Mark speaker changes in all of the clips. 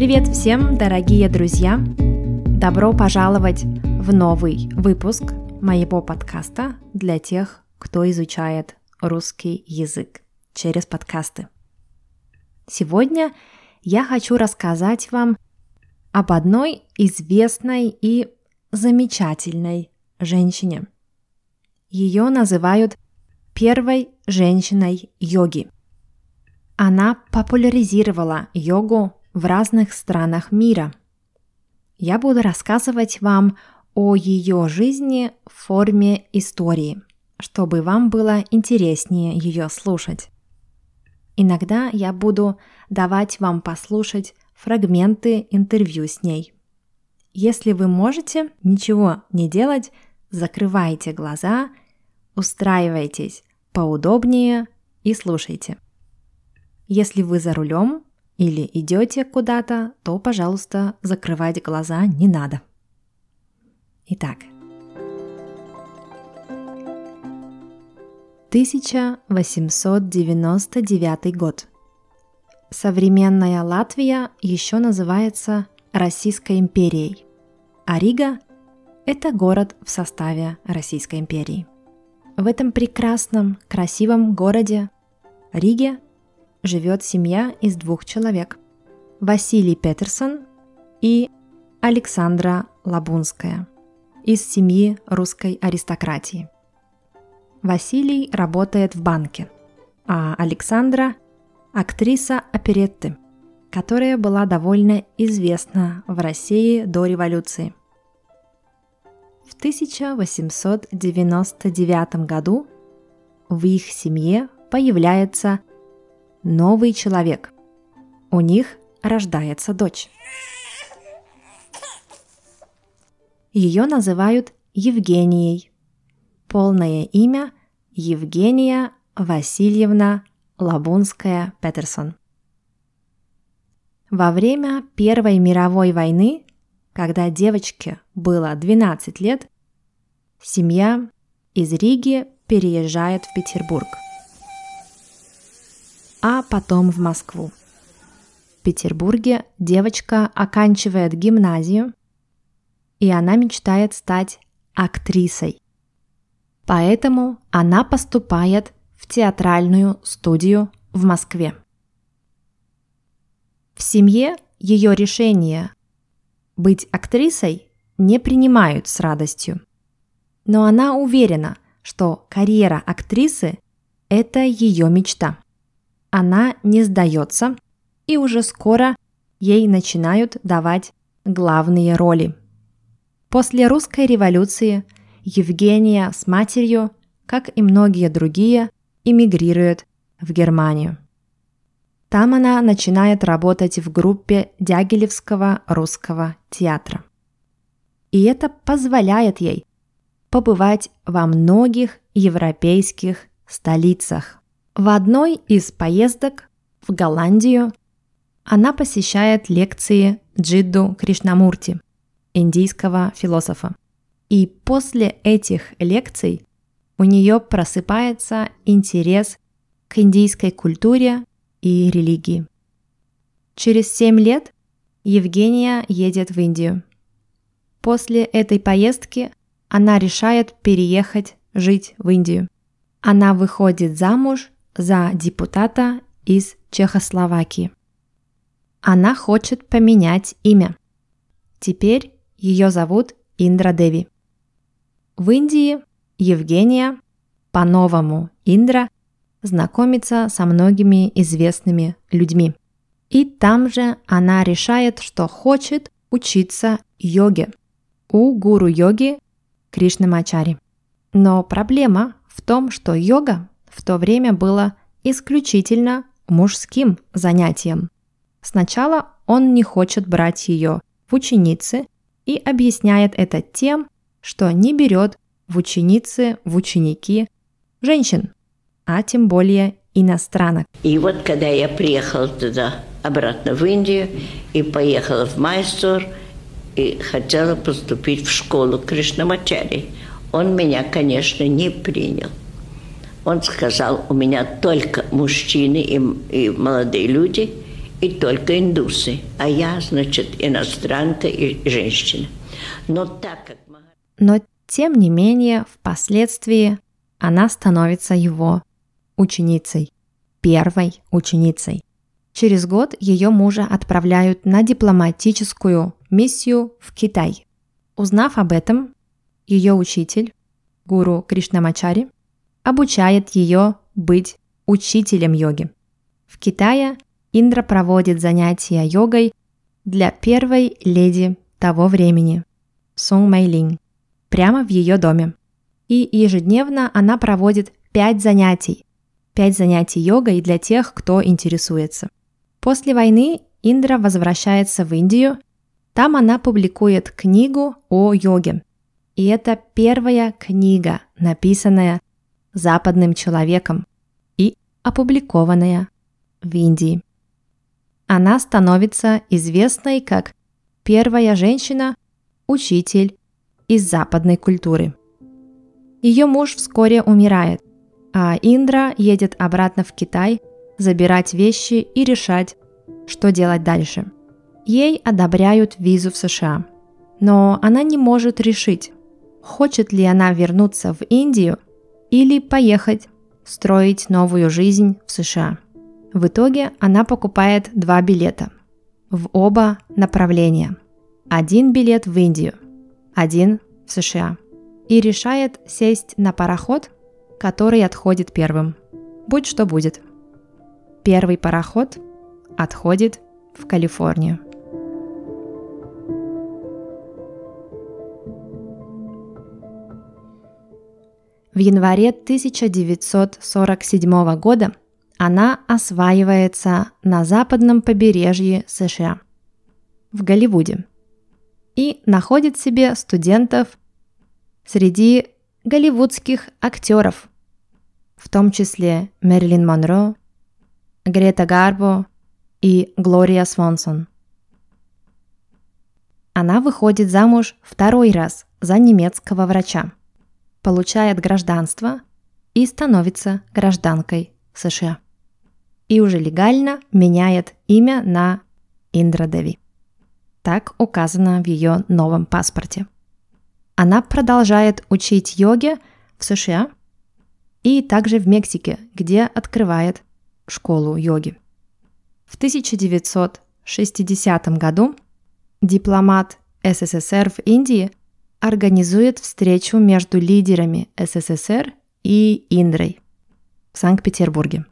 Speaker 1: Привет всем, дорогие друзья! Добро пожаловать в новый выпуск моего подкаста для тех, кто изучает русский язык через подкасты. Сегодня я хочу рассказать вам об одной известной и замечательной женщине. Ее называют первой женщиной йоги. Она популяризировала йогу в разных странах мира. Я буду рассказывать вам о ее жизни в форме истории, чтобы вам было интереснее ее слушать. Иногда я буду давать вам послушать фрагменты интервью с ней. Если вы можете ничего не делать, закрывайте глаза, устраивайтесь поудобнее и слушайте. Если вы за рулем, или идете куда-то, то, пожалуйста, закрывать глаза не надо. Итак, 1899 год. Современная Латвия еще называется Российской империей, а Рига – это город в составе Российской империи. В этом прекрасном, красивом городе Риге живет семья из двух человек – Василий Петерсон и Александра Лабунская из семьи русской аристократии. Василий работает в банке, а Александра – актриса оперетты, которая была довольно известна в России до революции. В 1899 году в их семье появляется новый человек. У них рождается дочь. Ее называют Евгенией. Полное имя Евгения Васильевна Лабунская-Петерсон. Во время Первой мировой войны, когда девочке было 12 лет, семья из Риги переезжает в Петербург – потом в Москву. В Петербурге девочка оканчивает гимназию, и она мечтает стать актрисой. Поэтому она поступает в театральную студию в Москве. В семье ее решение быть актрисой не принимают с радостью. Но она уверена, что карьера актрисы – это ее мечта она не сдается, и уже скоро ей начинают давать главные роли. После русской революции Евгения с матерью, как и многие другие, эмигрирует в Германию. Там она начинает работать в группе Дягилевского русского театра. И это позволяет ей побывать во многих европейских столицах. В одной из поездок в Голландию она посещает лекции Джидду Кришнамурти, индийского философа. И после этих лекций у нее просыпается интерес к индийской культуре и религии. Через семь лет Евгения едет в Индию. После этой поездки она решает переехать жить в Индию. Она выходит замуж за депутата из Чехословакии. Она хочет поменять имя. Теперь ее зовут Индра Деви. В Индии Евгения, по-новому Индра, знакомится со многими известными людьми. И там же она решает, что хочет учиться йоге у гуру йоги Кришнамачари. Но проблема в том, что йога в то время было исключительно мужским занятием. Сначала он не хочет брать ее в ученицы и объясняет это тем, что не берет в ученицы, в ученики женщин, а тем более иностранок.
Speaker 2: И вот когда я приехала туда, обратно в Индию, и поехала в Майсур, и хотела поступить в школу Кришнамачари, он меня, конечно, не принял. Он сказал, у меня только мужчины и, и молодые люди, и только индусы, а я, значит, иностранка и женщина. Но так как...
Speaker 1: Но тем не менее, впоследствии она становится его ученицей, первой ученицей. Через год ее мужа отправляют на дипломатическую миссию в Китай. Узнав об этом, ее учитель, гуру Кришнамачари, обучает ее быть учителем йоги. В Китае Индра проводит занятия йогой для первой леди того времени, Сун Мэйлин, прямо в ее доме. И ежедневно она проводит пять занятий. Пять занятий йогой для тех, кто интересуется. После войны Индра возвращается в Индию. Там она публикует книгу о йоге. И это первая книга, написанная западным человеком и опубликованная в Индии. Она становится известной как первая женщина-учитель из западной культуры. Ее муж вскоре умирает, а Индра едет обратно в Китай забирать вещи и решать, что делать дальше. Ей одобряют визу в США, но она не может решить, хочет ли она вернуться в Индию или поехать строить новую жизнь в США. В итоге она покупает два билета в оба направления. Один билет в Индию, один в США. И решает сесть на пароход, который отходит первым. Будь что будет. Первый пароход отходит в Калифорнию. В январе 1947 года она осваивается на западном побережье США, в Голливуде, и находит себе студентов среди голливудских актеров, в том числе Мерлин Монро, Грета Гарбо и Глория Свонсон. Она выходит замуж второй раз за немецкого врача, получает гражданство и становится гражданкой США. И уже легально меняет имя на Индрадеви. Так указано в ее новом паспорте. Она продолжает учить йоге в США и также в Мексике, где открывает школу йоги. В 1960 году дипломат СССР в Индии организует встречу между лидерами СССР и Индрой в Санкт-Петербурге.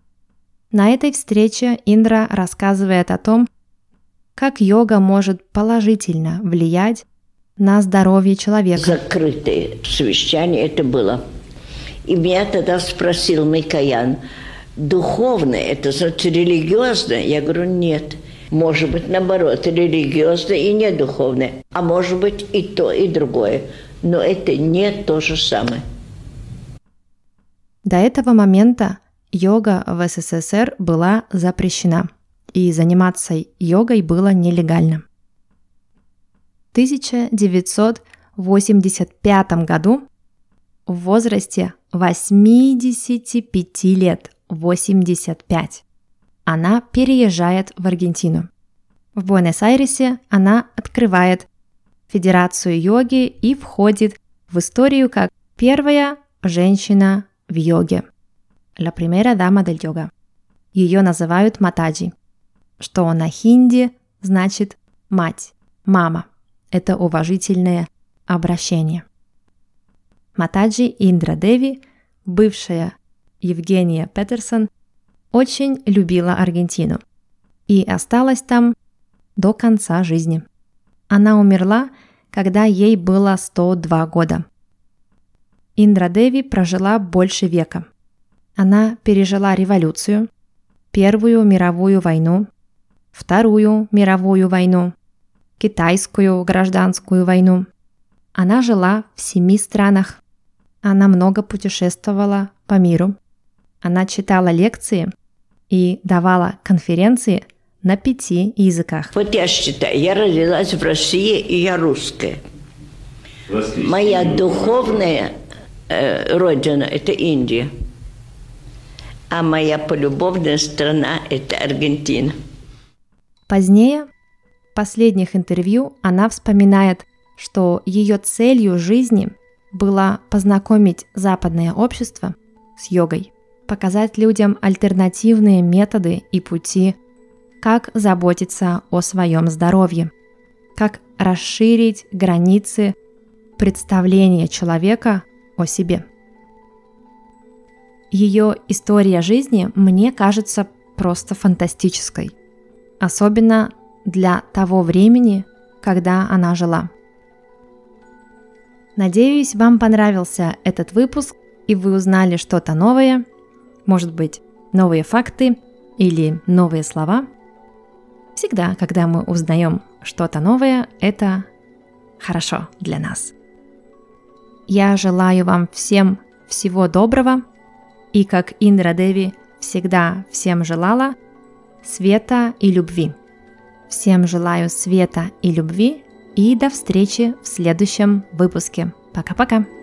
Speaker 1: На этой встрече Индра рассказывает о том, как йога может положительно влиять на здоровье человека.
Speaker 2: Закрытое совещание это было. И меня тогда спросил Микоян – духовное, это значит религиозное? Я говорю, нет. Может быть, наоборот, религиозное и не духовное. А может быть и то, и другое. Но это не то же самое.
Speaker 1: До этого момента йога в СССР была запрещена, и заниматься йогой было нелегально. В 1985 году в возрасте 85 лет 85. Она переезжает в Аргентину. В Буэнос-Айресе она открывает Федерацию йоги и входит в историю как первая женщина в йоге. La primera dama del yoga. Ее называют Матаджи, что на хинди значит мать, мама. Это уважительное обращение. Матаджи Индра Деви, бывшая Евгения Петерсон очень любила Аргентину и осталась там до конца жизни. Она умерла, когда ей было 102 года. Индра Деви прожила больше века. Она пережила революцию, Первую мировую войну, Вторую мировую войну, Китайскую гражданскую войну. Она жила в семи странах. Она много путешествовала по миру. Она читала лекции и давала конференции на пяти языках.
Speaker 2: Вот я считаю, я родилась в России, и я русская. Моя духовная э, родина – это Индия. А моя полюбовная страна – это Аргентина.
Speaker 1: Позднее, в последних интервью, она вспоминает, что ее целью жизни было познакомить западное общество с йогой, показать людям альтернативные методы и пути, как заботиться о своем здоровье, как расширить границы представления человека о себе. Ее история жизни мне кажется просто фантастической, особенно для того времени, когда она жила. Надеюсь, вам понравился этот выпуск и вы узнали что-то новое, может быть, новые факты или новые слова. Всегда, когда мы узнаем что-то новое, это хорошо для нас. Я желаю вам всем всего доброго и, как Индра Деви всегда всем желала, света и любви. Всем желаю света и любви и до встречи в следующем выпуске. Пока-пока!